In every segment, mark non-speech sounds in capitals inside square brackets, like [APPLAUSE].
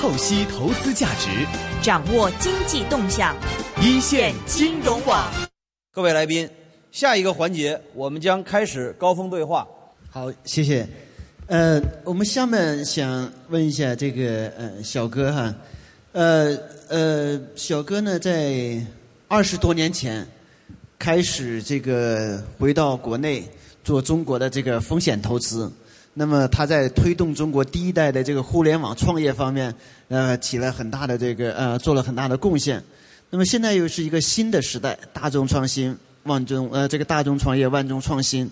透析投资价值，掌握经济动向，一线金融网。各位来宾，下一个环节我们将开始高峰对话。好，谢谢。呃，我们下面想问一下这个呃小哥哈，呃呃小哥呢在二十多年前开始这个回到国内做中国的这个风险投资。那么他在推动中国第一代的这个互联网创业方面，呃，起了很大的这个呃，做了很大的贡献。那么现在又是一个新的时代，大众创新，万众呃，这个大众创业，万众创新。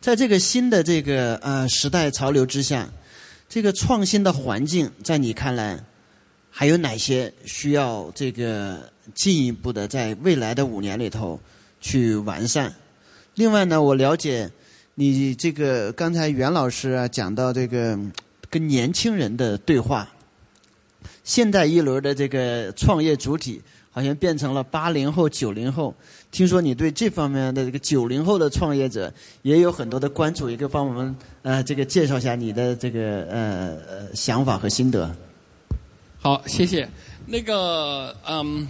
在这个新的这个呃时代潮流之下，这个创新的环境，在你看来，还有哪些需要这个进一步的在未来的五年里头去完善？另外呢，我了解。你这个刚才袁老师啊讲到这个跟年轻人的对话，现在一轮的这个创业主体好像变成了八零后、九零后。听说你对这方面的这个九零后的创业者也有很多的关注，也可以帮我们呃这个介绍一下你的这个呃呃想法和心得。好，谢谢。那个嗯，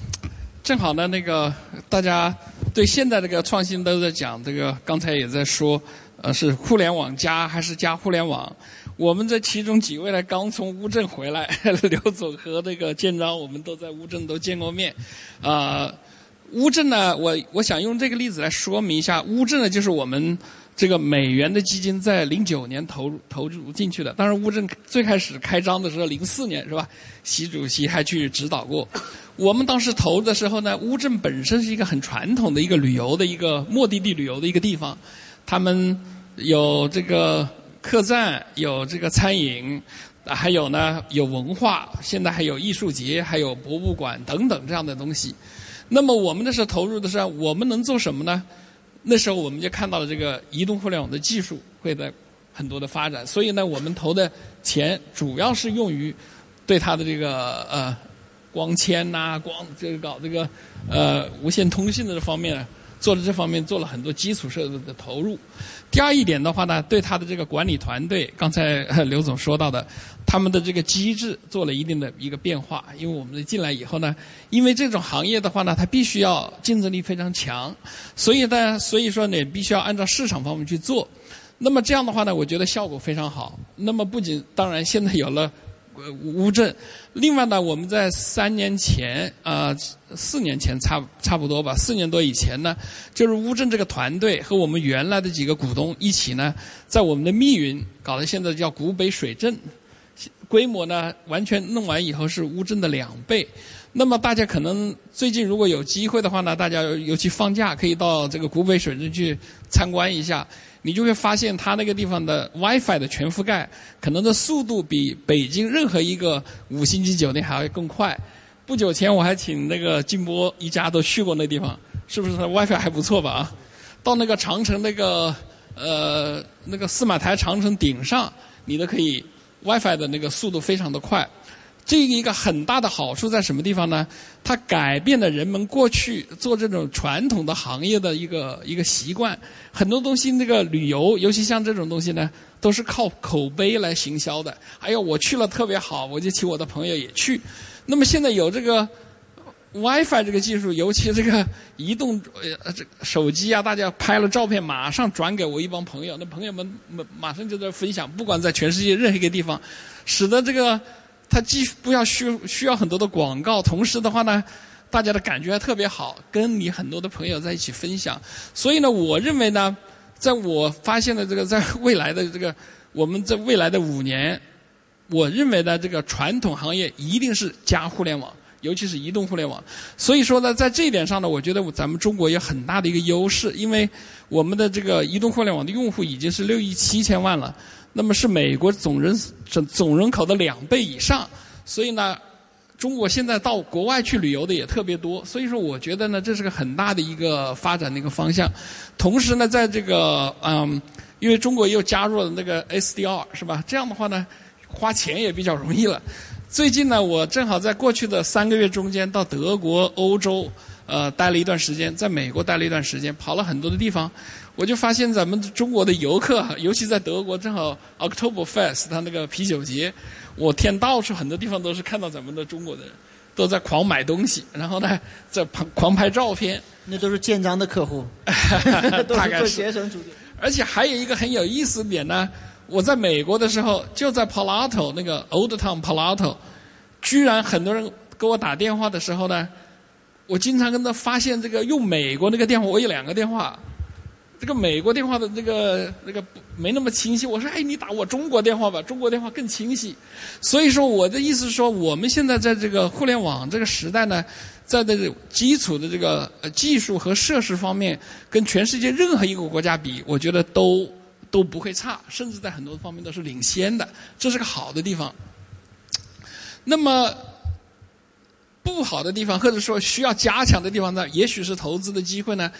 正好呢，那个大家对现在这个创新都在讲，这个刚才也在说。呃，是互联网加还是加互联网？我们这其中几位呢，刚从乌镇回来，[LAUGHS] 刘总和那个建章，我们都在乌镇都见过面。啊，乌镇呢，我我想用这个例子来说明一下，乌镇呢就是我们这个美元的基金在零九年投入投入进去的。当然，乌镇最开始开张的时候零四年是吧？习主席还去指导过。我们当时投的时候呢，乌镇本身是一个很传统的一个旅游的一个目的地旅游的一个地方。他们有这个客栈，有这个餐饮，还有呢有文化，现在还有艺术节，还有博物馆等等这样的东西。那么我们那时候投入的是，我们能做什么呢？那时候我们就看到了这个移动互联网的技术会在很多的发展，所以呢，我们投的钱主要是用于对它的这个呃光纤呐、光这个搞这个呃无线通信的这方面。做了这方面做了很多基础设施的投入。第二一点的话呢，对他的这个管理团队，刚才刘总说到的，他们的这个机制做了一定的一个变化。因为我们进来以后呢，因为这种行业的话呢，它必须要竞争力非常强，所以呢，所以说呢，必须要按照市场方面去做。那么这样的话呢，我觉得效果非常好。那么不仅当然现在有了。乌镇，另外呢，我们在三年前啊，四年前差差不多吧，四年多以前呢，就是乌镇这个团队和我们原来的几个股东一起呢，在我们的密云搞的现在叫古北水镇，规模呢完全弄完以后是乌镇的两倍。那么大家可能最近如果有机会的话呢，大家尤其放假可以到这个古北水镇去参观一下。你就会发现，它那个地方的 WiFi 的全覆盖，可能的速度比北京任何一个五星级酒店还要更快。不久前我还请那个金波一家都去过那地方，是不是 WiFi 还不错吧？啊，到那个长城那个呃那个司马台长城顶上，你都可以 WiFi 的那个速度非常的快。这一个很大的好处在什么地方呢？它改变了人们过去做这种传统的行业的一个一个习惯。很多东西，那个旅游，尤其像这种东西呢，都是靠口碑来行销的。哎呦，我去了特别好，我就请我的朋友也去。那么现在有这个 WiFi 这个技术，尤其这个移动呃这手机啊，大家拍了照片马上转给我一帮朋友，那朋友们马马上就在分享，不管在全世界任何一个地方，使得这个。它既不要需需要很多的广告，同时的话呢，大家的感觉还特别好，跟你很多的朋友在一起分享。所以呢，我认为呢，在我发现的这个在未来的这个我们在未来的五年，我认为呢，这个传统行业一定是加互联网，尤其是移动互联网。所以说呢，在这一点上呢，我觉得咱们中国有很大的一个优势，因为我们的这个移动互联网的用户已经是六亿七千万了。那么是美国总人总总人口的两倍以上，所以呢，中国现在到国外去旅游的也特别多，所以说我觉得呢，这是个很大的一个发展的一个方向。同时呢，在这个嗯，因为中国又加入了那个 SDR 是吧？这样的话呢，花钱也比较容易了。最近呢，我正好在过去的三个月中间到德国、欧洲呃待了一段时间，在美国待了一段时间，跑了很多的地方。我就发现咱们中国的游客，尤其在德国，正好 October Fest，他那个啤酒节，我天，到处很多地方都是看到咱们的中国的人，都在狂买东西，然后呢，在狂狂拍照片。那都是建章的客户，[LAUGHS] [LAUGHS] 大概是学生主而且还有一个很有意思的点呢，我在美国的时候，就在 Palato 那个 Old Town Palato，居然很多人给我打电话的时候呢，我经常跟他发现这个用美国那个电话，我有两个电话。这个美国电话的这个那个没那么清晰，我说哎，你打我中国电话吧，中国电话更清晰。所以说我的意思是说，我们现在在这个互联网这个时代呢，在这个基础的这个技术和设施方面，跟全世界任何一个国家比，我觉得都都不会差，甚至在很多方面都是领先的，这是个好的地方。那么不好的地方，或者说需要加强的地方呢，也许是投资的机会呢。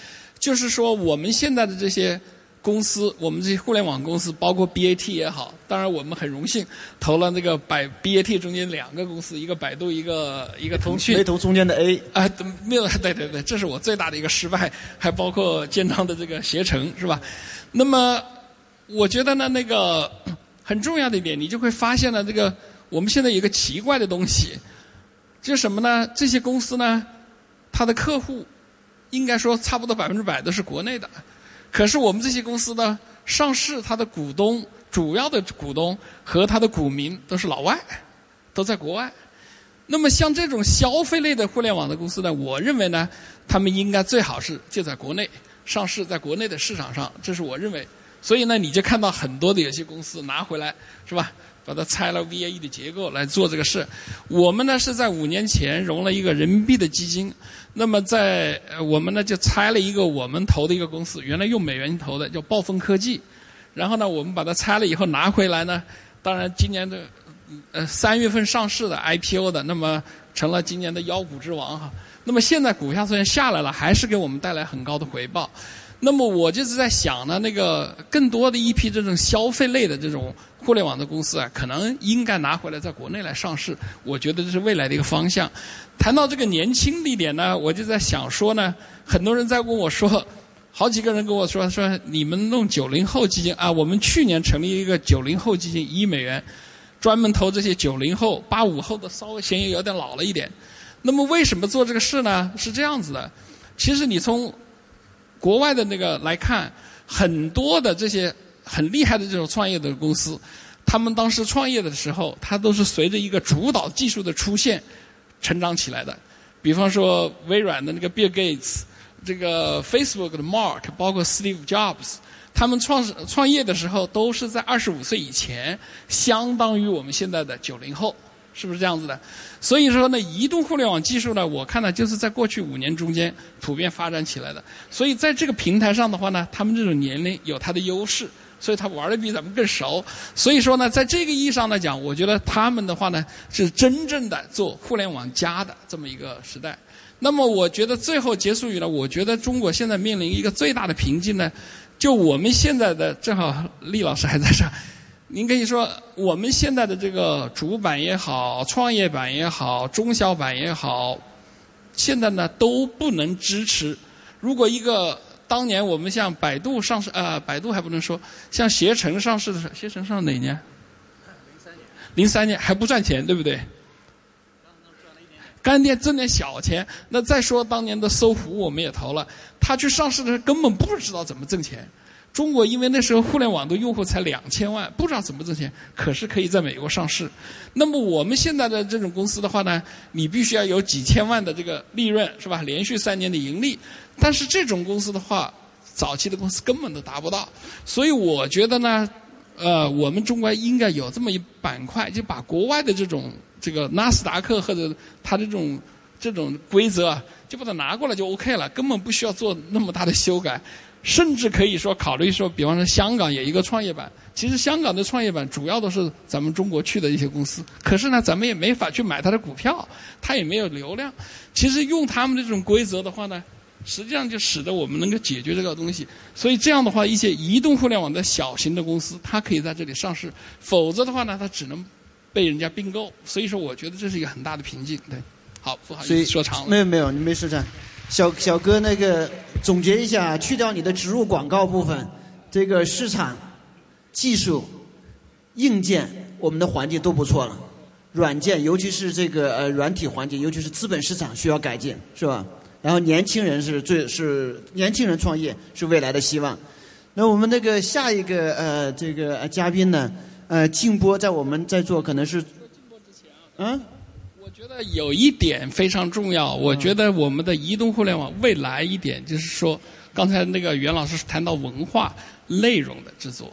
就是说，我们现在的这些公司，我们这些互联网公司，包括 BAT 也好，当然我们很荣幸投了那个百 BAT 中间两个公司，一个百度，一个一个腾讯。没投中间的 A 啊，没有，[LAUGHS] 对对对，这是我最大的一个失败，还包括建章的这个携程，是吧？那么，我觉得呢，那个很重要的一点，你就会发现了，这个我们现在有一个奇怪的东西，就是什么呢？这些公司呢，它的客户。应该说，差不多百分之百都是国内的。可是我们这些公司呢，上市它的股东，主要的股东和它的股民都是老外，都在国外。那么像这种消费类的互联网的公司呢，我认为呢，他们应该最好是就在国内上市，在国内的市场上，这是我认为。所以呢，你就看到很多的有些公司拿回来，是吧？把它拆了 VAE 的结构来做这个事。我们呢是在五年前融了一个人民币的基金，那么在我们呢就拆了一个我们投的一个公司，原来用美元投的叫暴风科技，然后呢我们把它拆了以后拿回来呢，当然今年的呃三月份上市的 IPO 的，那么成了今年的妖股之王哈。那么现在股价虽然下来了，还是给我们带来很高的回报。那么我就是在想呢，那个更多的一批这种消费类的这种。互联网的公司啊，可能应该拿回来在国内来上市。我觉得这是未来的一个方向。谈到这个年轻一点呢，我就在想说呢，很多人在问我说，好几个人跟我说说，你们弄九零后基金啊，我们去年成立一个九零后基金，一亿美元，专门投这些九零后、八五后的稍微嫌疑有点老了一点。那么为什么做这个事呢？是这样子的，其实你从国外的那个来看，很多的这些。很厉害的这种创业的公司，他们当时创业的时候，它都是随着一个主导技术的出现成长起来的。比方说微软的那个 Bill Gates，这个 Facebook 的 Mark，包括 Steve Jobs，他们创创业的时候都是在二十五岁以前，相当于我们现在的九零后。是不是这样子的？所以说呢，移动互联网技术呢，我看呢就是在过去五年中间普遍发展起来的。所以在这个平台上的话呢，他们这种年龄有它的优势，所以他玩的比咱们更熟。所以说呢，在这个意义上来讲，我觉得他们的话呢是真正的做互联网加的这么一个时代。那么我觉得最后结束语呢，我觉得中国现在面临一个最大的瓶颈呢，就我们现在的正好厉老师还在这。您可以说，我们现在的这个主板也好，创业板也好，中小板也好，现在呢都不能支持。如果一个当年我们像百度上市，啊，百度还不能说，像携程上市的时候，携程上哪年？零三年。零三年还不赚钱，对不对？干爹挣点小钱。那再说当年的搜狐，我们也投了，他去上市的时候根本不知道怎么挣钱。中国因为那时候互联网的用户才两千万，不知道怎么挣钱，可是可以在美国上市。那么我们现在的这种公司的话呢，你必须要有几千万的这个利润，是吧？连续三年的盈利。但是这种公司的话，早期的公司根本都达不到。所以我觉得呢，呃，我们中国应该有这么一板块，就把国外的这种这个纳斯达克或者它这种这种规则，就把它拿过来就 OK 了，根本不需要做那么大的修改。甚至可以说考虑说，比方说香港有一个创业板，其实香港的创业板主要都是咱们中国去的一些公司，可是呢，咱们也没法去买它的股票，它也没有流量。其实用他们的这种规则的话呢，实际上就使得我们能够解决这个东西。所以这样的话，一些移动互联网的小型的公司，它可以在这里上市；否则的话呢，它只能被人家并购。所以说，我觉得这是一个很大的瓶颈。对，好，不好意思说长了。没有没有，你没事这样。小小哥那个总结一下，去掉你的植入广告部分，这个市场、技术、硬件，我们的环境都不错了。软件，尤其是这个呃软体环境，尤其是资本市场需要改进，是吧？然后年轻人是最是年轻人创业是未来的希望。那我们那个下一个呃这个嘉宾呢，呃静波在我们在座可能是，嗯。觉得有一点非常重要，我觉得我们的移动互联网未来一点就是说，刚才那个袁老师谈到文化内容的制作，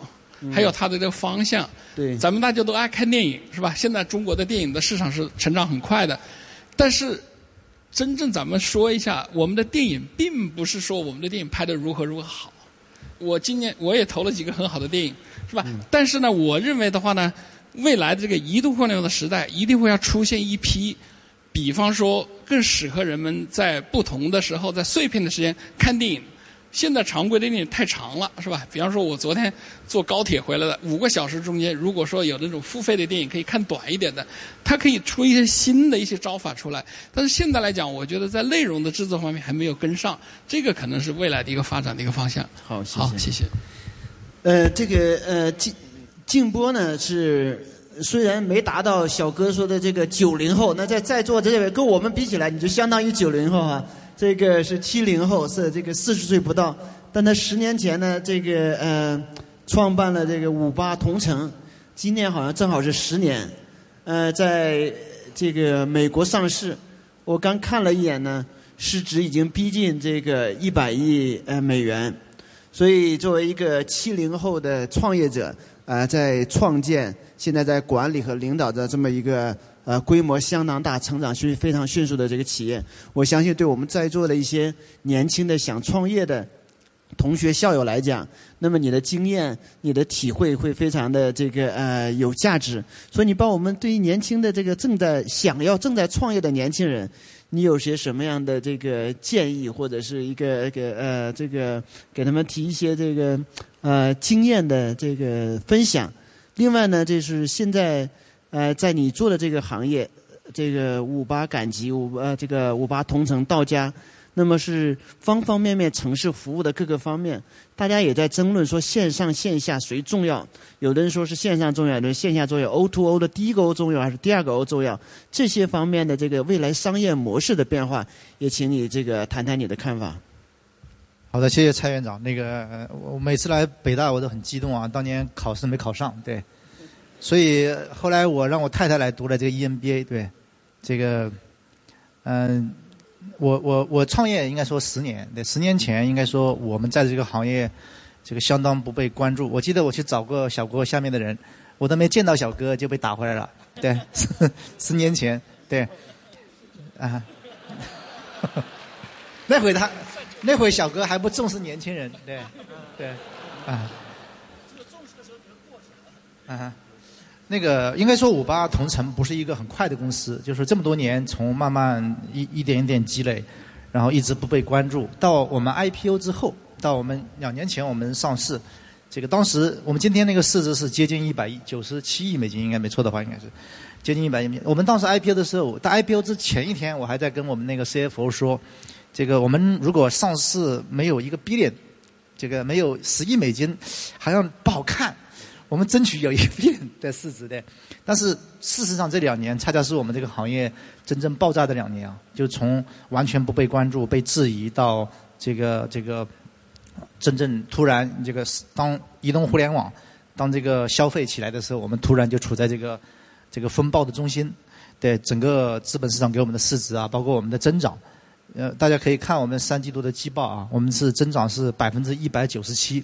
还有它的这个方向。对，咱们大家都爱看电影，是吧？现在中国的电影的市场是成长很快的，但是真正咱们说一下，我们的电影并不是说我们的电影拍的如何如何好。我今年我也投了几个很好的电影，是吧？但是呢，我认为的话呢。未来的这个移动互联网的时代，一定会要出现一批，比方说更适合人们在不同的时候，在碎片的时间看电影。现在常规的电影太长了，是吧？比方说，我昨天坐高铁回来的五个小时中间，如果说有那种付费的电影可以看短一点的，它可以出一些新的一些招法出来。但是现在来讲，我觉得在内容的制作方面还没有跟上，这个可能是未来的一个发展的一个方向。好，谢谢。好，谢谢。呃，这个呃，今静波呢是。虽然没达到小哥说的这个九零后，那在在座的这位跟我们比起来，你就相当于九零后哈。这个是七零后，是这个四十岁不到。但他十年前呢，这个呃，创办了这个五八同城，今年好像正好是十年。呃，在这个美国上市，我刚看了一眼呢，市值已经逼近这个一百亿呃美元。所以作为一个七零后的创业者。呃，在创建，现在在管理和领导着这么一个呃规模相当大、成长迅非常迅速的这个企业，我相信对我们在座的一些年轻的想创业的同学校友来讲，那么你的经验、你的体会会非常的这个呃有价值。所以你帮我们对于年轻的这个正在想要正在创业的年轻人，你有些什么样的这个建议，或者是一个个呃这个给他们提一些这个。呃，经验的这个分享。另外呢，就是现在呃，在你做的这个行业，这个五八赶集五呃，这个五八同城到家，那么是方方面面城市服务的各个方面，大家也在争论说线上线下谁重要？有的人说是线上重要，有的人线下重要。O to O 的第一个 O 重要还是第二个 O 重要？这些方面的这个未来商业模式的变化，也请你这个谈谈你的看法。好的，谢谢蔡院长。那个，我每次来北大我都很激动啊。当年考试没考上，对，所以后来我让我太太来读了这个 EMBA，对，这个，嗯，我我我创业应该说十年，对，十年前应该说我们在这个行业，这个相当不被关注。我记得我去找过小哥下面的人，我都没见到小哥就被打回来了，对，十年前，对，啊，[LAUGHS] 那会他。那会小哥还不重视年轻人，对，对，啊。这个重视的时候可能过去了。啊，那个应该说五八同城不是一个很快的公司，就是这么多年从慢慢一一点一点积累，然后一直不被关注，到我们 IPO 之后，到我们两年前我们上市，这个当时我们今天那个市值是接近一百亿，九十七亿美金，应该没错的话应该是接近一百亿美金。我们当时 IPO 的时候，到 IPO 之前一天，我还在跟我们那个 CFO 说。这个我们如果上市没有一个 billion，这个没有十亿美金，好像不好看。我们争取有一片的市值的。但是事实上这两年恰恰是我们这个行业真正爆炸的两年啊！就从完全不被关注、被质疑到这个这个真正突然这个当移动互联网当这个消费起来的时候，我们突然就处在这个这个风暴的中心。对整个资本市场给我们的市值啊，包括我们的增长。呃，大家可以看我们三季度的季报啊，我们是增长是百分之一百九十七。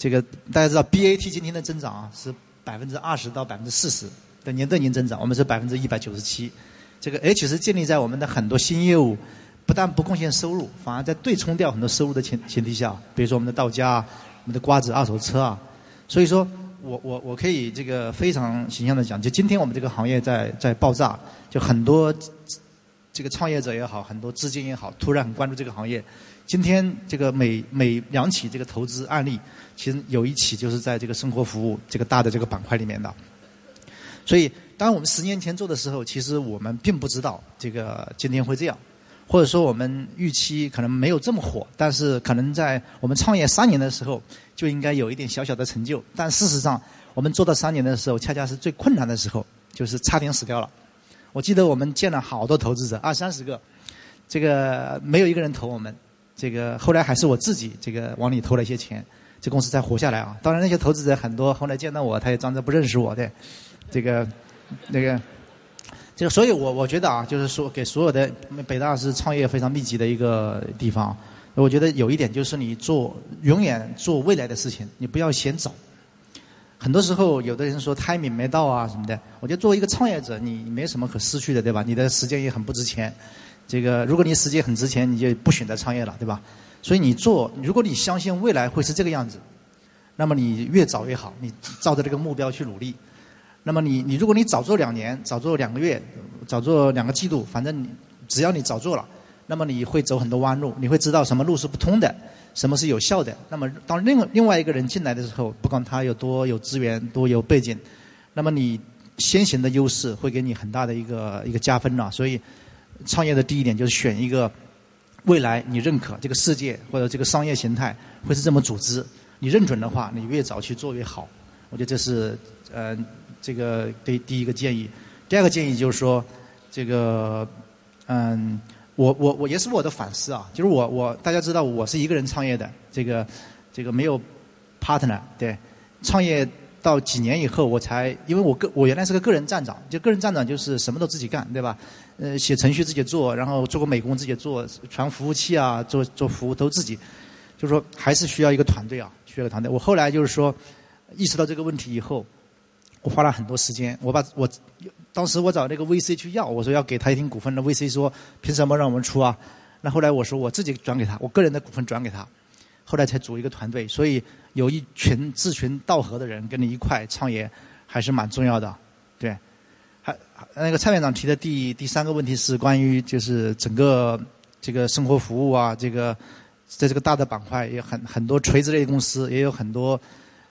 这个大家知道，BAT 今天的增长啊是百分之二十到百分之四十的年对年增长，我们是百分之一百九十七。这个 H 是建立在我们的很多新业务不但不贡献收入，反而在对冲掉很多收入的前前提下，比如说我们的到家啊，我们的瓜子二手车啊。所以说我我我可以这个非常形象的讲，就今天我们这个行业在在爆炸，就很多。这个创业者也好，很多资金也好，突然很关注这个行业。今天这个每每两起这个投资案例，其实有一起就是在这个生活服务这个大的这个板块里面的。所以，当我们十年前做的时候，其实我们并不知道这个今天会这样。或者说我们预期可能没有这么火，但是可能在我们创业三年的时候就应该有一点小小的成就。但事实上，我们做到三年的时候，恰恰是最困难的时候，就是差点死掉了。我记得我们见了好多投资者，二三十个，这个没有一个人投我们。这个后来还是我自己这个往里投了一些钱，这公司才活下来啊。当然那些投资者很多后来见到我，他也装着不认识我的，这个那个。这个，所以我我觉得啊，就是说给所有的北大是创业非常密集的一个地方。我觉得有一点就是你做永远做未来的事情，你不要嫌早。很多时候有的人说 timing 没到啊什么的，我觉得作为一个创业者，你没什么可失去的，对吧？你的时间也很不值钱。这个如果你时间很值钱，你就不选择创业了，对吧？所以你做，如果你相信未来会是这个样子，那么你越早越好，你照着这个目标去努力。那么你你如果你早做两年，早做两个月，早做两个季度，反正你只要你早做了，那么你会走很多弯路，你会知道什么路是不通的，什么是有效的。那么当另另外一个人进来的时候，不管他有多有资源、多有背景，那么你先行的优势会给你很大的一个一个加分了。所以创业的第一点就是选一个未来你认可这个世界或者这个商业形态会是这么组织，你认准的话，你越早去做越好。我觉得这是呃。这个第第一个建议，第二个建议就是说，这个嗯，我我我也是我的反思啊，就是我我大家知道我是一个人创业的，这个这个没有 partner 对，创业到几年以后我才，因为我个我原来是个个人站长，就个人站长就是什么都自己干对吧？呃，写程序自己做，然后做个美工自己做，传服务器啊，做做服务都自己，就是说还是需要一个团队啊，需要个团队。我后来就是说意识到这个问题以后。我花了很多时间，我把我当时我找那个 VC 去要，我说要给他一定股份的 VC 说凭什么让我们出啊？那后来我说我自己转给他，我个人的股份转给他，后来才组一个团队。所以有一群志群道合的人跟你一块创业，还是蛮重要的。对，还那个蔡院长提的第第三个问题是关于就是整个这个生活服务啊，这个在这个大的板块也很很多垂直类公司，也有很多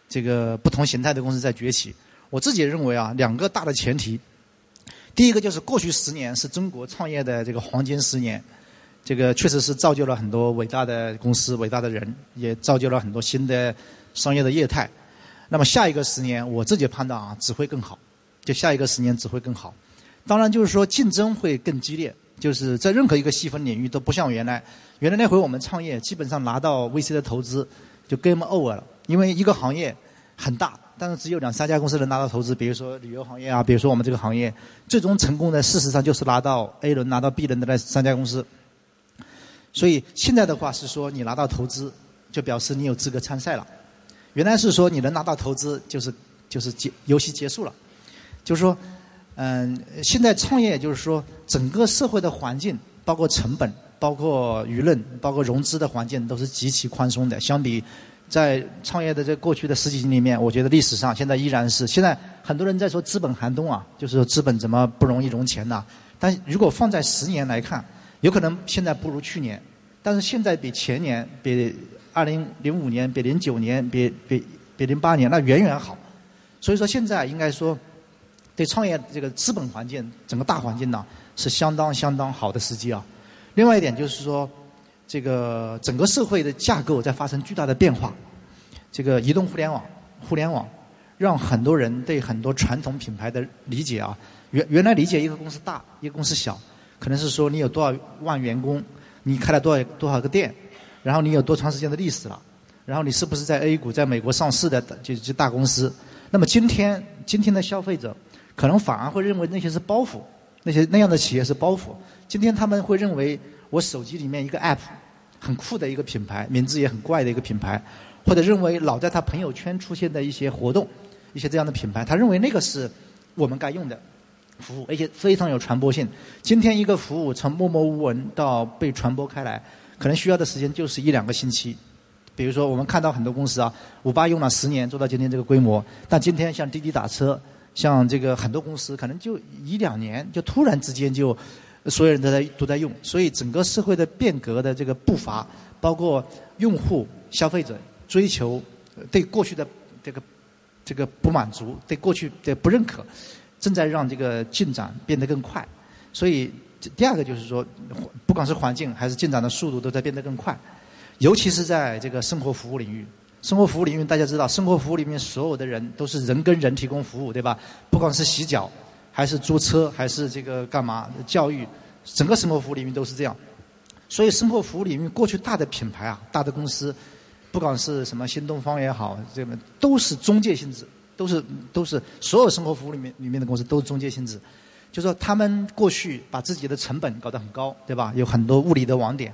这个不同形态的公司在崛起。我自己认为啊，两个大的前提，第一个就是过去十年是中国创业的这个黄金十年，这个确实是造就了很多伟大的公司、伟大的人，也造就了很多新的商业的业态。那么下一个十年，我自己判断啊，只会更好，就下一个十年只会更好。当然就是说竞争会更激烈，就是在任何一个细分领域都不像原来，原来那会我们创业基本上拿到 VC 的投资就 game over 了，因为一个行业很大。但是只有两三家公司能拿到投资，比如说旅游行业啊，比如说我们这个行业，最终成功的事实上就是拿到 A 轮、拿到 B 轮的那三家公司。所以现在的话是说，你拿到投资，就表示你有资格参赛了。原来是说你能拿到投资，就是就是结游戏结束了。就是说，嗯，现在创业就是说，整个社会的环境，包括成本、包括舆论、包括融资的环境，都是极其宽松的，相比。在创业的这过去的十几年里面，我觉得历史上现在依然是现在很多人在说资本寒冬啊，就是说资本怎么不容易融钱呢？但如果放在十年来看，有可能现在不如去年，但是现在比前年、比二零零五年、比零九年、比比比零八年那远远好。所以说现在应该说，对创业这个资本环境整个大环境呢是相当相当好的时机啊。另外一点就是说。这个整个社会的架构在发生巨大的变化，这个移动互联网，互联网让很多人对很多传统品牌的理解啊，原原来理解一个公司大，一个公司小，可能是说你有多少万员工，你开了多少多少个店，然后你有多长时间的历史了，然后你是不是在 A 股在美国上市的就就大公司？那么今天今天的消费者可能反而会认为那些是包袱，那些那样的企业是包袱。今天他们会认为。我手机里面一个 App，很酷的一个品牌，名字也很怪的一个品牌，或者认为老在他朋友圈出现的一些活动，一些这样的品牌，他认为那个是我们该用的服务，而且非常有传播性。今天一个服务从默默无闻到被传播开来，可能需要的时间就是一两个星期。比如说，我们看到很多公司啊，五八用了十年做到今天这个规模，但今天像滴滴打车，像这个很多公司，可能就一两年就突然之间就。所有人都在都在用，所以整个社会的变革的这个步伐，包括用户、消费者追求对过去的这个这个不满足，对过去的不认可，正在让这个进展变得更快。所以第二个就是说，不管是环境还是进展的速度都在变得更快，尤其是在这个生活服务领域。生活服务领域大家知道，生活服务里面所有的人都是人跟人提供服务，对吧？不管是洗脚，还是租车，还是这个干嘛教育，整个生活服务领域都是这样。所以生活服务领域过去大的品牌啊，大的公司，不管是什么新东方也好，这个都是中介性质，都是都是所有生活服务里面里面的公司都是中介性质。就说他们过去把自己的成本搞得很高，对吧？有很多物理的网点，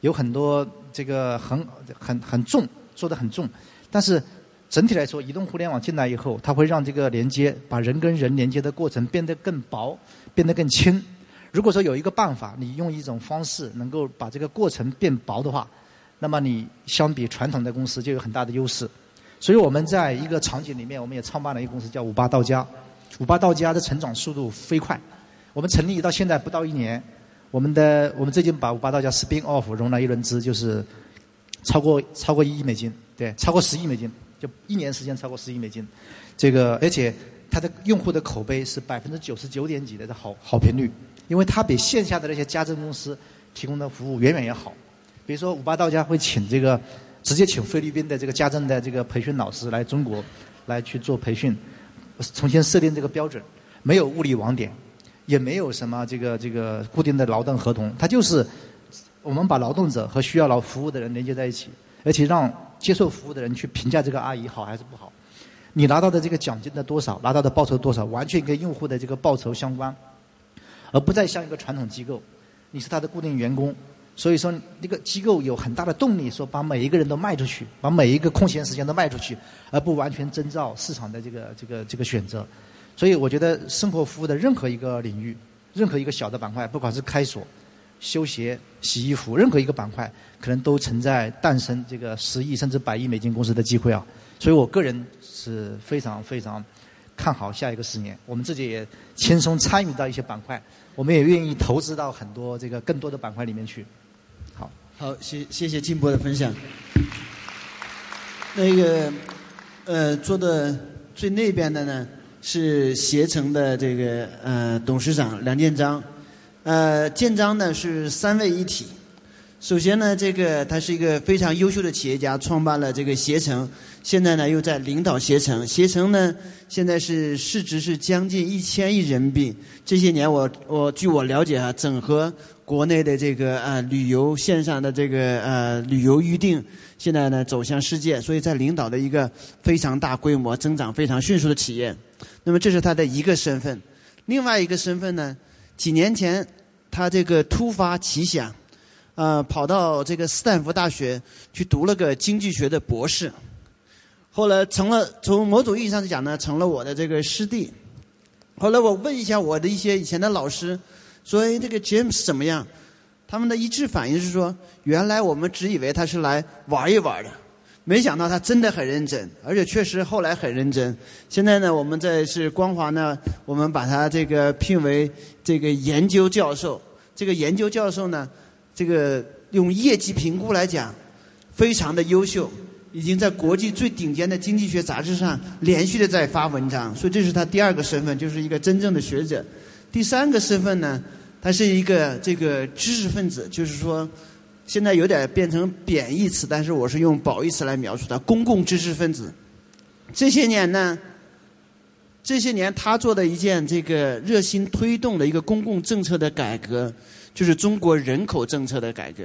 有很多这个很很很重，做的很重。但是整体来说，移动互联网进来以后，它会让这个连接，把人跟人连接的过程变得更薄，变得更轻。如果说有一个办法，你用一种方式能够把这个过程变薄的话，那么你相比传统的公司就有很大的优势。所以我们在一个场景里面，我们也创办了一个公司叫五八到家。五八到家的成长速度飞快，我们成立到现在不到一年，我们的我们最近把五八到家 spin off 融了一轮资，就是超过超过一亿美金，对，超过十亿美金，就一年时间超过十亿美金，这个而且它的用户的口碑是百分之九十九点几的好好评率，因为它比线下的那些家政公司提供的服务远远要好，比如说五八到家会请这个直接请菲律宾的这个家政的这个培训老师来中国来去做培训。重新设定这个标准，没有物理网点，也没有什么这个这个固定的劳动合同，它就是我们把劳动者和需要劳服务的人连接在一起，而且让接受服务的人去评价这个阿姨好还是不好。你拿到的这个奖金的多少，拿到的报酬多少，完全跟用户的这个报酬相关，而不再像一个传统机构，你是他的固定员工。所以说，那个机构有很大的动力，说把每一个人都卖出去，把每一个空闲时间都卖出去，而不完全遵照市场的这个这个这个选择。所以，我觉得生活服务的任何一个领域，任何一个小的板块，不管是开锁、修鞋、洗衣服，任何一个板块，可能都存在诞生这个十亿甚至百亿美金公司的机会啊。所以我个人是非常非常看好下一个十年。我们自己也轻松参与到一些板块，我们也愿意投资到很多这个更多的板块里面去。好，好谢谢谢静波的分享。那个，呃，坐的最那边的呢是携程的这个呃董事长梁建章，呃，建章呢是三位一体。首先呢，这个他是一个非常优秀的企业家，创办了这个携程，现在呢又在领导携程。携程呢现在是市值是将近一千亿人民币。这些年我我据我了解啊，整合。国内的这个呃旅游线上的这个呃旅游预订，现在呢走向世界，所以在领导的一个非常大规模、增长非常迅速的企业。那么这是他的一个身份，另外一个身份呢，几年前他这个突发奇想，呃，跑到这个斯坦福大学去读了个经济学的博士，后来成了从某种意义上讲呢，成了我的这个师弟。后来我问一下我的一些以前的老师。所以这个 James 怎么样？他们的一致反应是说，原来我们只以为他是来玩一玩的，没想到他真的很认真，而且确实后来很认真。现在呢，我们在是光华呢，我们把他这个聘为这个研究教授。这个研究教授呢，这个用业绩评估来讲，非常的优秀，已经在国际最顶尖的经济学杂志上连续的在发文章。所以这是他第二个身份，就是一个真正的学者。第三个身份呢，他是一个这个知识分子，就是说，现在有点变成贬义词，但是我是用褒义词来描述他，公共知识分子。这些年呢，这些年他做的一件这个热心推动的一个公共政策的改革，就是中国人口政策的改革。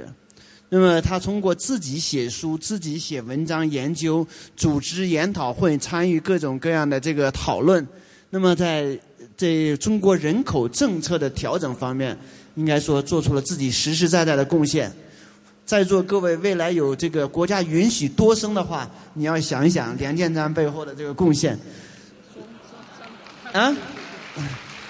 那么他通过自己写书、自己写文章、研究、组织研讨会、参与各种各样的这个讨论，那么在。这中国人口政策的调整方面，应该说做出了自己实实在在的贡献。在座各位，未来有这个国家允许多生的话，你要想一想梁建章背后的这个贡献。啊？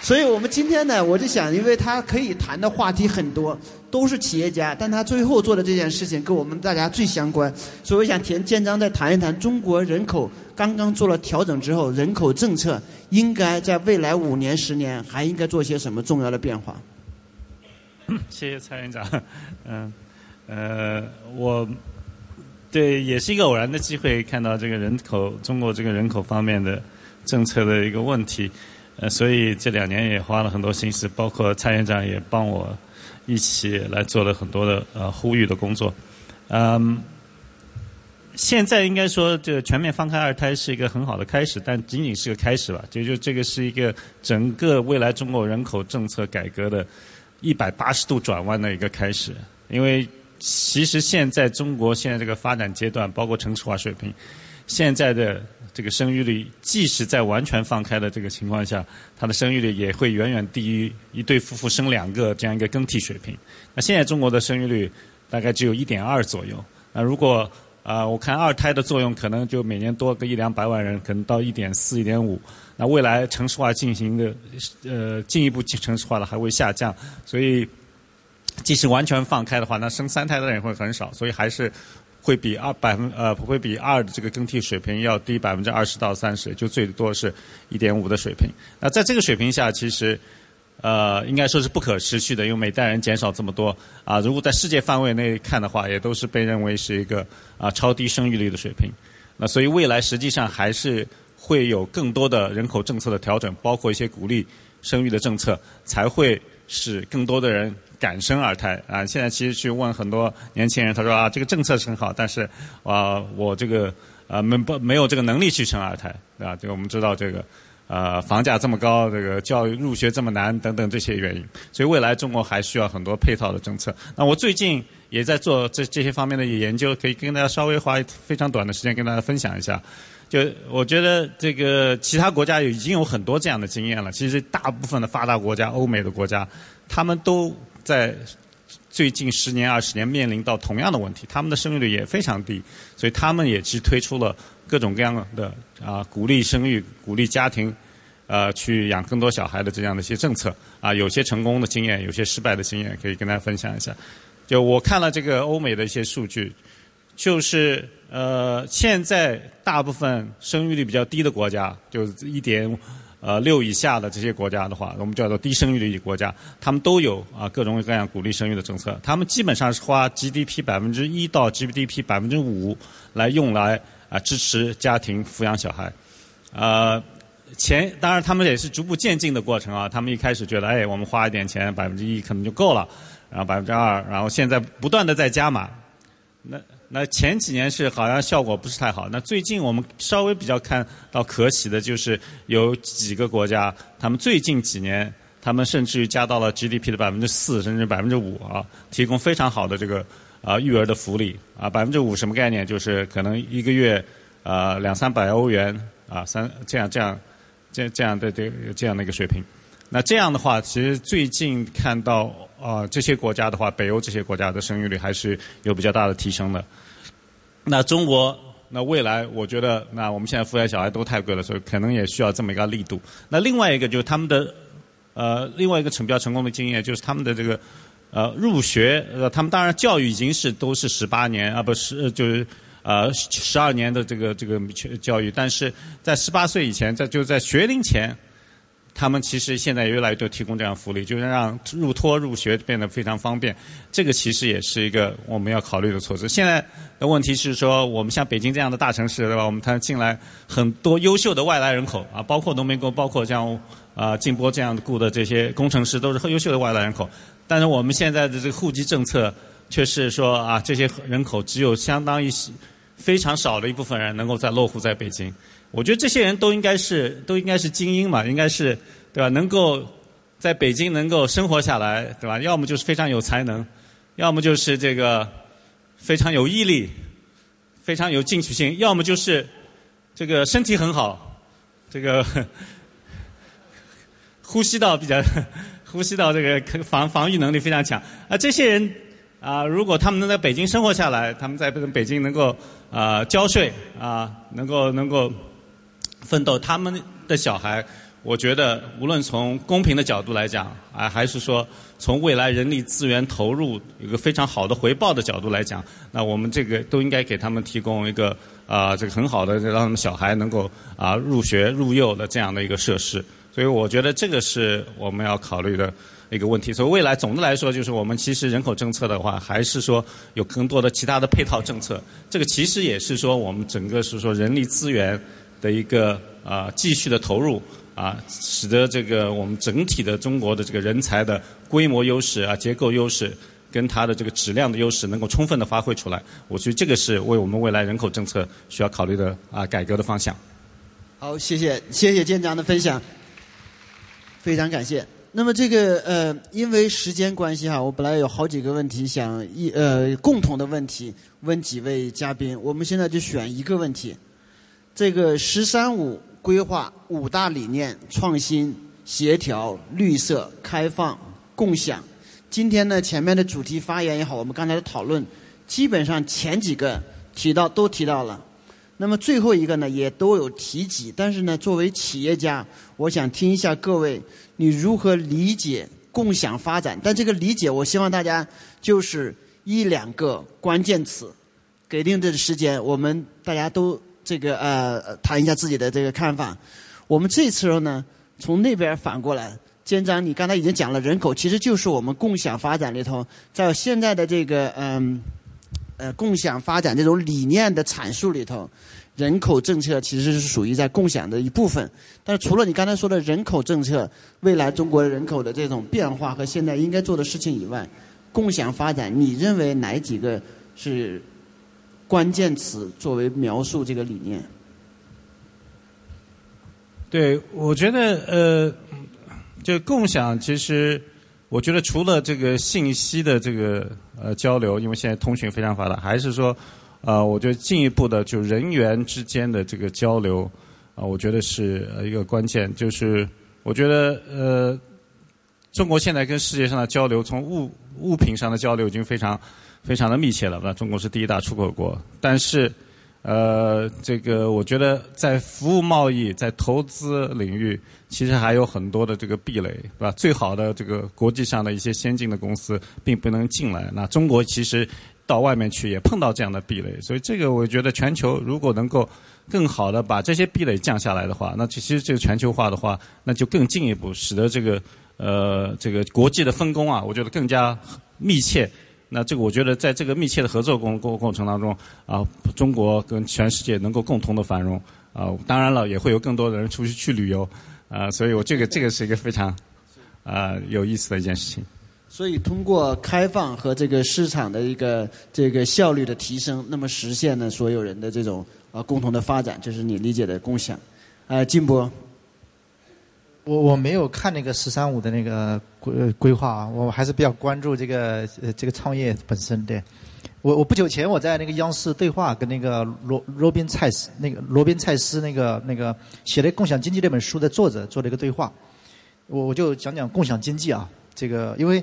所以我们今天呢，我就想，因为他可以谈的话题很多，都是企业家，但他最后做的这件事情跟我们大家最相关，所以我想田建章再谈一谈中国人口刚刚做了调整之后，人口政策应该在未来五年、十年还应该做些什么重要的变化。谢谢蔡院长，嗯，呃我对也是一个偶然的机会看到这个人口中国这个人口方面的政策的一个问题。呃，所以这两年也花了很多心思，包括蔡院长也帮我一起来做了很多的呃呼吁的工作。嗯，现在应该说，这个全面放开二胎是一个很好的开始，但仅仅是个开始吧。就就这个是一个整个未来中国人口政策改革的一百八十度转弯的一个开始。因为其实现在中国现在这个发展阶段，包括城市化水平，现在的这个生育率，即使在完全放开的这个情况下，它的生育率也会远远低于一对夫妇生两个这样一个更替水平。那现在中国的生育率大概只有一点二左右。那如果啊，我看二胎的作用可能就每年多个一两百万人，可能到一点四、一点五。那未来城市化进行的呃进一步城市化了，还会下降。所以，即使完全放开的话，那生三胎的人会很少。所以还是会比二百分呃不会比二的这个更替水平要低百分之二十到三十，就最多是一点五的水平。那在这个水平下，其实。呃，应该说是不可持续的，因为每代人减少这么多啊。如果在世界范围内看的话，也都是被认为是一个啊超低生育率的水平。那所以未来实际上还是会有更多的人口政策的调整，包括一些鼓励生育的政策，才会使更多的人敢生二胎啊。现在其实去问很多年轻人，他说啊，这个政策是很好，但是啊，我这个啊没不没有这个能力去生二胎，对吧？就我们知道这个。呃，房价这么高，这个教育入学这么难，等等这些原因，所以未来中国还需要很多配套的政策。那我最近也在做这这些方面的研究，可以跟大家稍微花非常短的时间跟大家分享一下。就我觉得这个其他国家已经有很多这样的经验了。其实大部分的发达国家、欧美的国家，他们都在最近十年、二十年面临到同样的问题，他们的生育率也非常低，所以他们也去推出了。各种各样的啊，鼓励生育、鼓励家庭，呃，去养更多小孩的这样的一些政策啊，有些成功的经验，有些失败的经验，可以跟大家分享一下。就我看了这个欧美的一些数据，就是呃，现在大部分生育率比较低的国家，就一点呃六以下的这些国家的话，我们叫做低生育率国家，他们都有啊各种各样鼓励生育的政策。他们基本上是花 GDP 百分之一到 GDP 百分之五来用来。啊，支持家庭抚养小孩，呃，钱当然他们也是逐步渐进的过程啊。他们一开始觉得，哎，我们花一点钱，百分之一可能就够了，然后百分之二，然后现在不断的在加码。那那前几年是好像效果不是太好。那最近我们稍微比较看到可喜的就是有几个国家，他们最近几年，他们甚至于加到了 GDP 的百分之四，甚至百分之五啊，提供非常好的这个。啊，育儿的福利啊，百分之五什么概念？就是可能一个月啊两三百欧元啊，三这样这样这这样的这这样的一个水平。那这样的话，其实最近看到啊这些国家的话，北欧这些国家的生育率还是有比较大的提升的。那中国那未来，我觉得那我们现在抚养小孩都太贵了，所以可能也需要这么一个力度。那另外一个就是他们的呃另外一个成比较成功的经验，就是他们的这个。呃，入学呃，他们当然教育已经是都是十八年啊，不是就是呃十二年的这个这个教育，但是在十八岁以前，在就在学龄前，他们其实现在越来越多提供这样福利，就是让入托入学变得非常方便。这个其实也是一个我们要考虑的措施。现在的问题是说，我们像北京这样的大城市，对吧？我们它进来很多优秀的外来人口啊，包括农民工，包括像啊静波这样雇的这些工程师，都是很优秀的外来人口。但是我们现在的这个户籍政策，却是说啊，这些人口只有相当于非常少的一部分人能够在落户在北京。我觉得这些人都应该是都应该是精英嘛，应该是对吧？能够在北京能够生活下来，对吧？要么就是非常有才能，要么就是这个非常有毅力，非常有进取心，要么就是这个身体很好，这个 [LAUGHS] 呼吸道比较。[LAUGHS] 呼吸道这个防防御能力非常强啊！这些人啊，如果他们能在北京生活下来，他们在北京能够啊交税啊，能够能够奋斗，他们的小孩，我觉得无论从公平的角度来讲啊，还是说从未来人力资源投入有个非常好的回报的角度来讲，那我们这个都应该给他们提供一个啊这个很好的让他们小孩能够啊入学入幼的这样的一个设施。所以我觉得这个是我们要考虑的一个问题。所以未来总的来说，就是我们其实人口政策的话，还是说有更多的其他的配套政策。这个其实也是说我们整个是说人力资源的一个啊继续的投入啊，使得这个我们整体的中国的这个人才的规模优势啊、结构优势跟它的这个质量的优势能够充分的发挥出来。我觉得这个是为我们未来人口政策需要考虑的啊改革的方向。好，谢谢谢谢舰长的分享，非常感谢。那么这个呃，因为时间关系哈，我本来有好几个问题想一呃共同的问题问几位嘉宾，我们现在就选一个问题。这个“十三五”规划五大理念：创新、协调、绿色、开放、共享。今天呢，前面的主题发言也好，我们刚才的讨论，基本上前几个提到都提到了。那么最后一个呢，也都有提及。但是呢，作为企业家，我想听一下各位，你如何理解共享发展？但这个理解，我希望大家就是一两个关键词，给定这个时间，我们大家都这个呃谈一下自己的这个看法。我们这次呢，从那边反过来，监长，你刚才已经讲了，人口其实就是我们共享发展里头，在现在的这个嗯。呃，共享发展这种理念的阐述里头，人口政策其实是属于在共享的一部分。但是除了你刚才说的人口政策，未来中国人口的这种变化和现在应该做的事情以外，共享发展，你认为哪几个是关键词作为描述这个理念？对，我觉得呃，就共享其实。我觉得除了这个信息的这个呃交流，因为现在通讯非常发达，还是说，啊，我觉得进一步的就人员之间的这个交流，啊，我觉得是一个关键。就是我觉得呃，中国现在跟世界上的交流，从物物品上的交流已经非常非常的密切了。那中国是第一大出口国，但是。呃，这个我觉得在服务贸易、在投资领域，其实还有很多的这个壁垒，是吧？最好的这个国际上的一些先进的公司并不能进来。那中国其实到外面去也碰到这样的壁垒，所以这个我觉得全球如果能够更好的把这些壁垒降下来的话，那其实这个全球化的话，那就更进一步使得这个呃这个国际的分工啊，我觉得更加密切。那这个我觉得，在这个密切的合作过过过程当中，啊，中国跟全世界能够共同的繁荣，啊，当然了，也会有更多的人出去去旅游，啊，所以我这个这个是一个非常啊有意思的一件事情。所以通过开放和这个市场的一个这个效率的提升，那么实现呢所有人的这种啊共同的发展，这是你理解的共享。啊，金波。我我没有看那个“十三五”的那个规规划啊，我还是比较关注这个呃这个创业本身。对，我我不久前我在那个央视对话跟那个罗罗宾蔡斯那个罗宾蔡斯那个那个写的《共享经济》这本书的作者做了一个对话，我我就讲讲共享经济啊，这个因为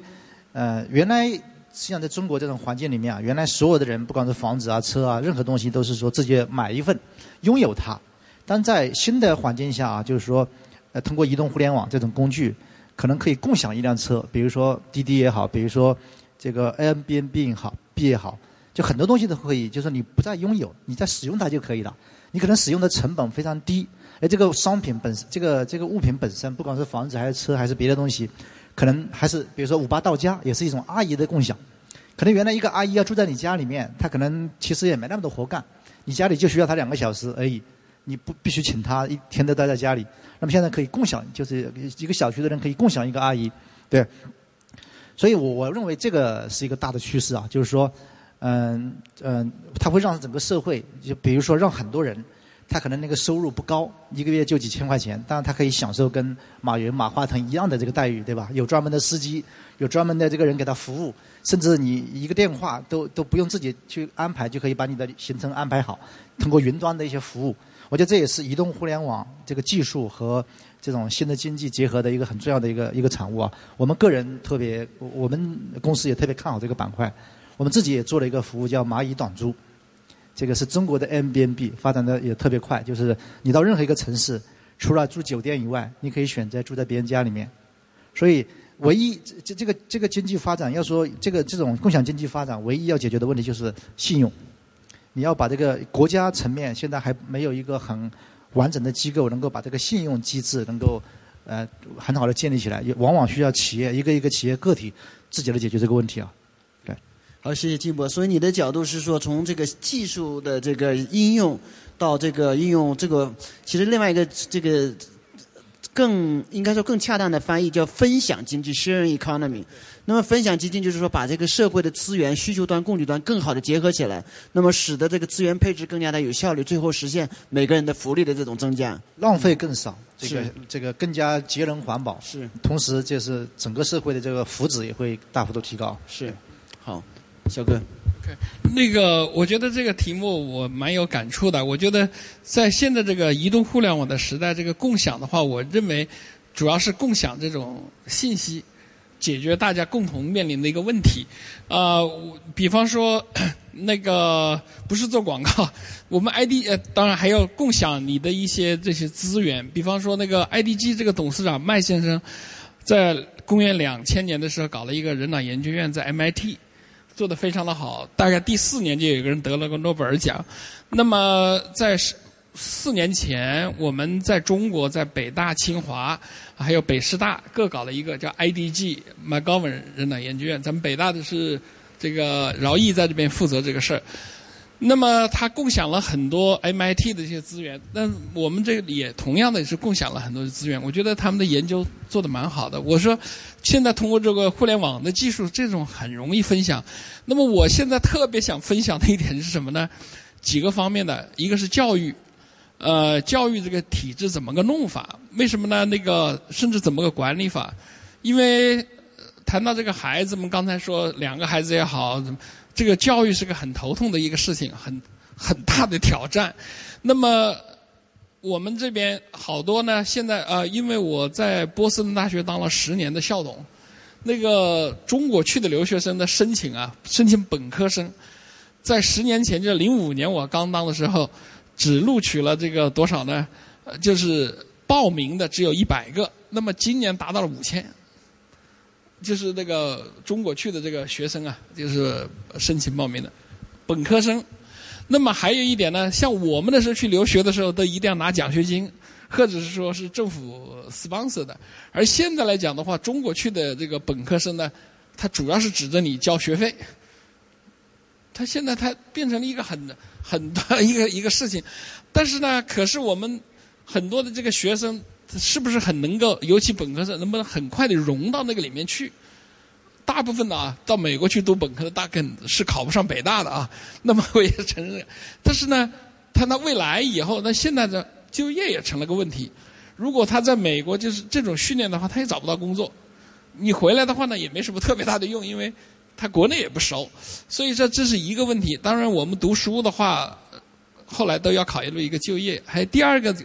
呃原来实际上在中国这种环境里面啊，原来所有的人不管是房子啊车啊任何东西都是说自己买一份拥有它，但在新的环境下啊，就是说。呃，通过移动互联网这种工具，可能可以共享一辆车，比如说滴滴也好，比如说这个 Airbnb 好，B 也好，就很多东西都可以，就是你不再拥有，你在使用它就可以了。你可能使用的成本非常低，而这个商品本身，这个这个物品本身，不管是房子还是车还是别的东西，可能还是比如说五八到家，也是一种阿姨的共享。可能原来一个阿姨要住在你家里面，她可能其实也没那么多活干，你家里就需要她两个小时而已，你不必须请她一天都待在家里。那么现在可以共享，就是一个小区的人可以共享一个阿姨，对。所以我我认为这个是一个大的趋势啊，就是说，嗯嗯，它会让整个社会，就比如说让很多人，他可能那个收入不高，一个月就几千块钱，但是他可以享受跟马云、马化腾一样的这个待遇，对吧？有专门的司机，有专门的这个人给他服务，甚至你一个电话都都不用自己去安排，就可以把你的行程安排好，通过云端的一些服务。我觉得这也是移动互联网这个技术和这种新的经济结合的一个很重要的一个一个产物啊。我们个人特别，我们公司也特别看好这个板块。我们自己也做了一个服务叫蚂蚁短租，这个是中国的 M B N B 发展的也特别快。就是你到任何一个城市，除了住酒店以外，你可以选择住在别人家里面。所以，唯一这这个这个经济发展，要说这个这种共享经济发展，唯一要解决的问题就是信用。你要把这个国家层面现在还没有一个很完整的机构，能够把这个信用机制能够呃很好的建立起来，也往往需要企业一个一个企业个体自己来解决这个问题啊。对，好，谢谢金博。所以你的角度是说，从这个技术的这个应用到这个应用这个，其实另外一个这个更应该说更恰当的翻译叫分享经济 （sharing economy）。那么分享基金就是说把这个社会的资源需求端、供给端更好的结合起来，那么使得这个资源配置更加的有效率，最后实现每个人的福利的这种增加，浪费更少，这个这个更加节能环保，是同时就是整个社会的这个福祉也会大幅度提高。是好，小哥。那个，我觉得这个题目我蛮有感触的。我觉得在现在这个移动互联网的时代，这个共享的话，我认为主要是共享这种信息，解决大家共同面临的一个问题。啊、比方说 [COUGHS] 那个不是做广告，我们 ID 呃，当然还要共享你的一些这些资源。比方说那个 IDG 这个董事长麦先生，在公元两千年的时候搞了一个人脑研究院，在 MIT。做得非常的好，大概第四年就有一个人得了个诺贝尔奖。那么在四年前，我们在中国在北大、清华还有北师大各搞了一个叫 IDG McGovern 人脑研究院。咱们北大的是这个饶毅在这边负责这个事儿。那么他共享了很多 MIT 的这些资源，但我们这里也同样的也是共享了很多的资源。我觉得他们的研究做得蛮好的。我说，现在通过这个互联网的技术，这种很容易分享。那么我现在特别想分享的一点是什么呢？几个方面的，一个是教育，呃，教育这个体制怎么个弄法？为什么呢？那个甚至怎么个管理法？因为谈到这个孩子们，刚才说两个孩子也好，怎么这个教育是个很头痛的一个事情，很很大的挑战。那么我们这边好多呢，现在呃，因为我在波士顿大学当了十年的校董，那个中国去的留学生的申请啊，申请本科生，在十年前，就是零五年我刚当的时候，只录取了这个多少呢？就是报名的只有一百个，那么今年达到了五千。就是那个中国去的这个学生啊，就是申请报名的本科生。那么还有一点呢，像我们那时候去留学的时候，都一定要拿奖学金，或者是说是政府 sponsor 的。而现在来讲的话，中国去的这个本科生呢，他主要是指着你交学费。他现在他变成了一个很很大 [LAUGHS] 一个一个事情，但是呢，可是我们很多的这个学生是不是很能够，尤其本科生能不能很快的融到那个里面去？大部分的啊，到美国去读本科的，大概是考不上北大的啊。那么我也承认，但是呢，他那未来以后，那现在的就业也成了个问题。如果他在美国就是这种训练的话，他也找不到工作。你回来的话呢，也没什么特别大的用，因为他国内也不熟。所以说这是一个问题。当然，我们读书的话，后来都要考虑一个就业。还有第二个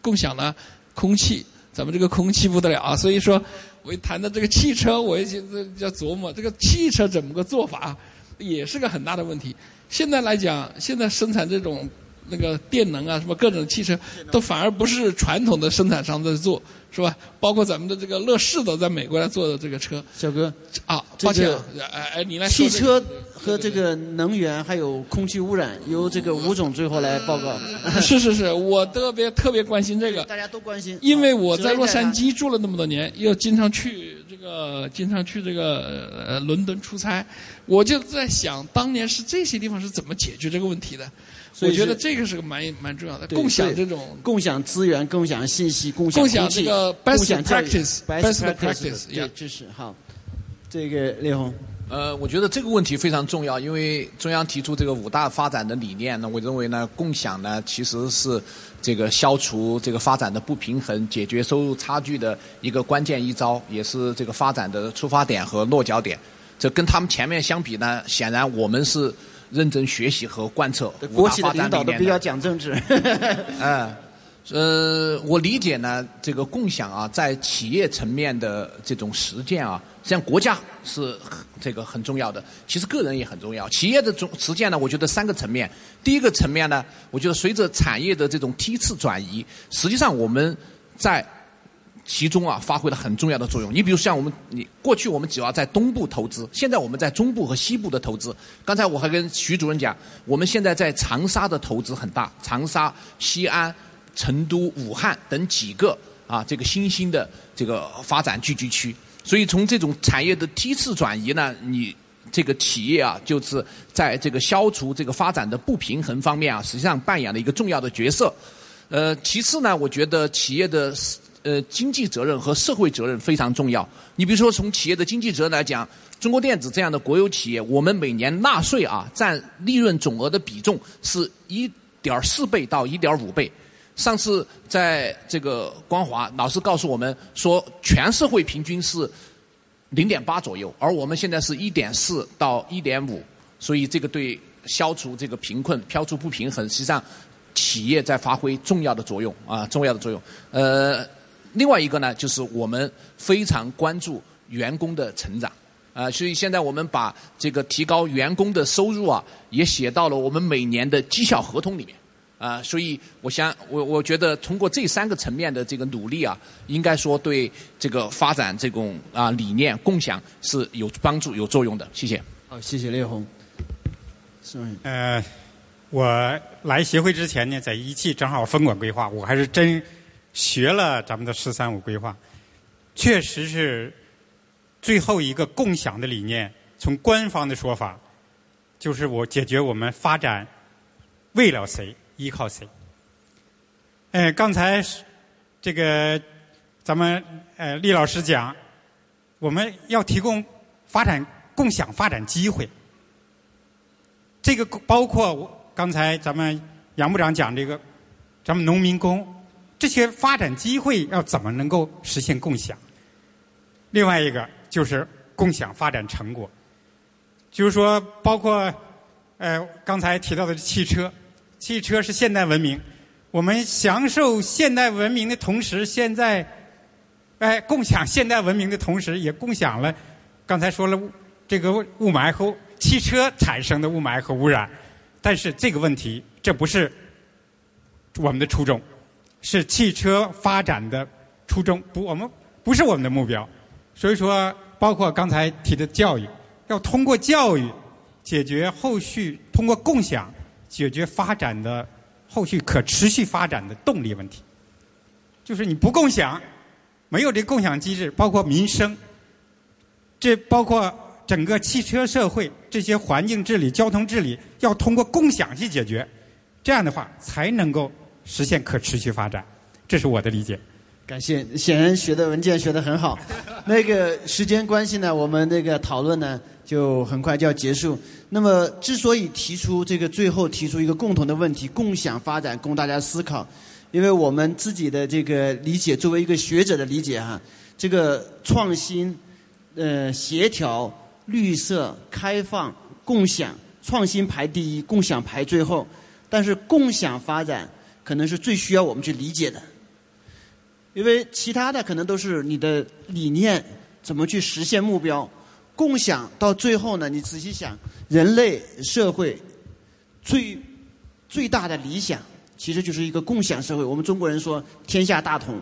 共享呢，空气，咱们这个空气不得了啊。所以说，我一谈到这个汽车，我也觉得要琢磨这个汽车怎么个做法，也是个很大的问题。现在来讲，现在生产这种那个电能啊，什么各种汽车，都反而不是传统的生产商在做，是吧？包括咱们的这个乐视都在美国来做的这个车小哥，啊，这抱歉哎哎，你来说汽车和这个能源还有空气污染，由这个吴总最后来报告。[LAUGHS] 是是是，我特别特别关心这个，大家都关心，因为我在洛杉，矶住了那么多年，又经常去这个，经常去这个呃伦敦出差，我就在想，当年是这些地方是怎么解决这个问题的？所以我觉得这个是个蛮蛮重要的，共享这种共享资源、共享信息、共享共享这个共 best 享 practice best 对知识好。这个烈红，呃，我觉得这个问题非常重要，因为中央提出这个五大发展的理念呢，我认为呢，共享呢其实是这个消除这个发展的不平衡、解决收入差距的一个关键一招，也是这个发展的出发点和落脚点。这跟他们前面相比呢，显然我们是认真学习和贯彻国企的领导都比较。讲政治。嗯，[LAUGHS] 呃，我理解呢，这个共享啊，在企业层面的这种实践啊，实际上国家是这个很重要的，其实个人也很重要。企业的中实践呢，我觉得三个层面。第一个层面呢，我觉得随着产业的这种梯次转移，实际上我们在其中啊发挥了很重要的作用。你比如像我们，你过去我们主要在东部投资，现在我们在中部和西部的投资。刚才我还跟徐主任讲，我们现在在长沙的投资很大，长沙、西安、成都、武汉等几个啊这个新兴的这个发展聚集区。所以从这种产业的梯次转移呢，你这个企业啊，就是在这个消除这个发展的不平衡方面啊，实际上扮演了一个重要的角色。呃，其次呢，我觉得企业的呃经济责任和社会责任非常重要。你比如说从企业的经济责任来讲，中国电子这样的国有企业，我们每年纳税啊占利润总额的比重是一点四倍到一点五倍。上次在这个光华，老师告诉我们说，全社会平均是零点八左右，而我们现在是一点四到一点五，所以这个对消除这个贫困、漂出不平衡，实际上企业在发挥重要的作用啊，重要的作用。呃，另外一个呢，就是我们非常关注员工的成长啊，所以现在我们把这个提高员工的收入啊，也写到了我们每年的绩效合同里面。啊，所以我想，我我觉得通过这三个层面的这个努力啊，应该说对这个发展这种啊理念共享是有帮助、有作用的。谢谢。好，谢谢烈红。呃，我来协会之前呢，在一汽正好分管规划，我还是真学了咱们的“十三五”规划，确实是最后一个共享的理念。从官方的说法，就是我解决我们发展为了谁。依靠谁？哎，刚才这个咱们呃厉老师讲，我们要提供发展共享发展机会。这个包括刚才咱们杨部长讲这个，咱们农民工这些发展机会要怎么能够实现共享？另外一个就是共享发展成果，就是说包括呃刚才提到的汽车。汽车是现代文明，我们享受现代文明的同时，现在，哎，共享现代文明的同时，也共享了刚才说了这个雾霾和汽车产生的雾霾和污染。但是这个问题，这不是我们的初衷，是汽车发展的初衷，不，我们不是我们的目标。所以说，包括刚才提的教育，要通过教育解决后续，通过共享。解决发展的后续可持续发展的动力问题，就是你不共享，没有这共享机制，包括民生，这包括整个汽车社会这些环境治理、交通治理，要通过共享去解决，这样的话才能够实现可持续发展。这是我的理解。感谢，显然学的文件学得很好。[LAUGHS] 那个时间关系呢，我们那个讨论呢。就很快就要结束。那么，之所以提出这个，最后提出一个共同的问题，共享发展，供大家思考。因为我们自己的这个理解，作为一个学者的理解哈，这个创新、呃协调、绿色、开放、共享，创新排第一，共享排最后。但是，共享发展可能是最需要我们去理解的，因为其他的可能都是你的理念怎么去实现目标。共享到最后呢？你仔细想，人类社会最最大的理想，其实就是一个共享社会。我们中国人说“天下大同，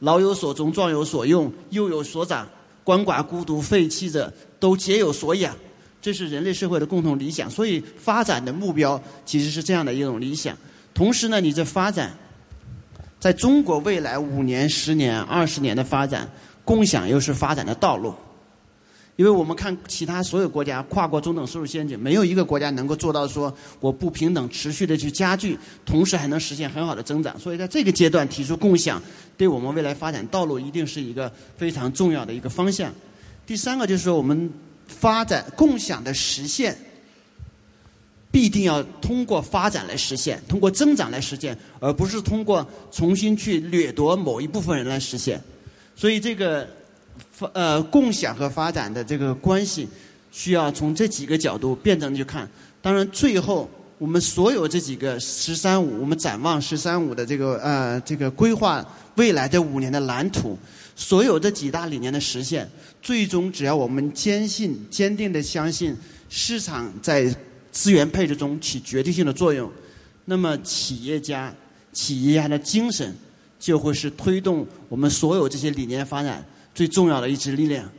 老有所终，壮有所用，幼有所长，鳏寡孤独废弃者都皆有所养”，这是人类社会的共同理想。所以，发展的目标其实是这样的一种理想。同时呢，你这发展，在中国未来五年、十年、二十年的发展，共享又是发展的道路。因为我们看其他所有国家跨过中等收入陷阱，没有一个国家能够做到说我不平等持续的去加剧，同时还能实现很好的增长。所以在这个阶段提出共享，对我们未来发展道路一定是一个非常重要的一个方向。第三个就是说，我们发展共享的实现，必定要通过发展来实现，通过增长来实现，而不是通过重新去掠夺某一部分人来实现。所以这个。发呃，共享和发展的这个关系，需要从这几个角度辩证去看。当然，最后我们所有这几个“十三五”，我们展望“十三五”的这个呃这个规划未来的五年的蓝图，所有这几大理念的实现，最终只要我们坚信、坚定的相信市场在资源配置中起决定性的作用，那么企业家、企业家的精神就会是推动我们所有这些理念发展。最重要的一支力量。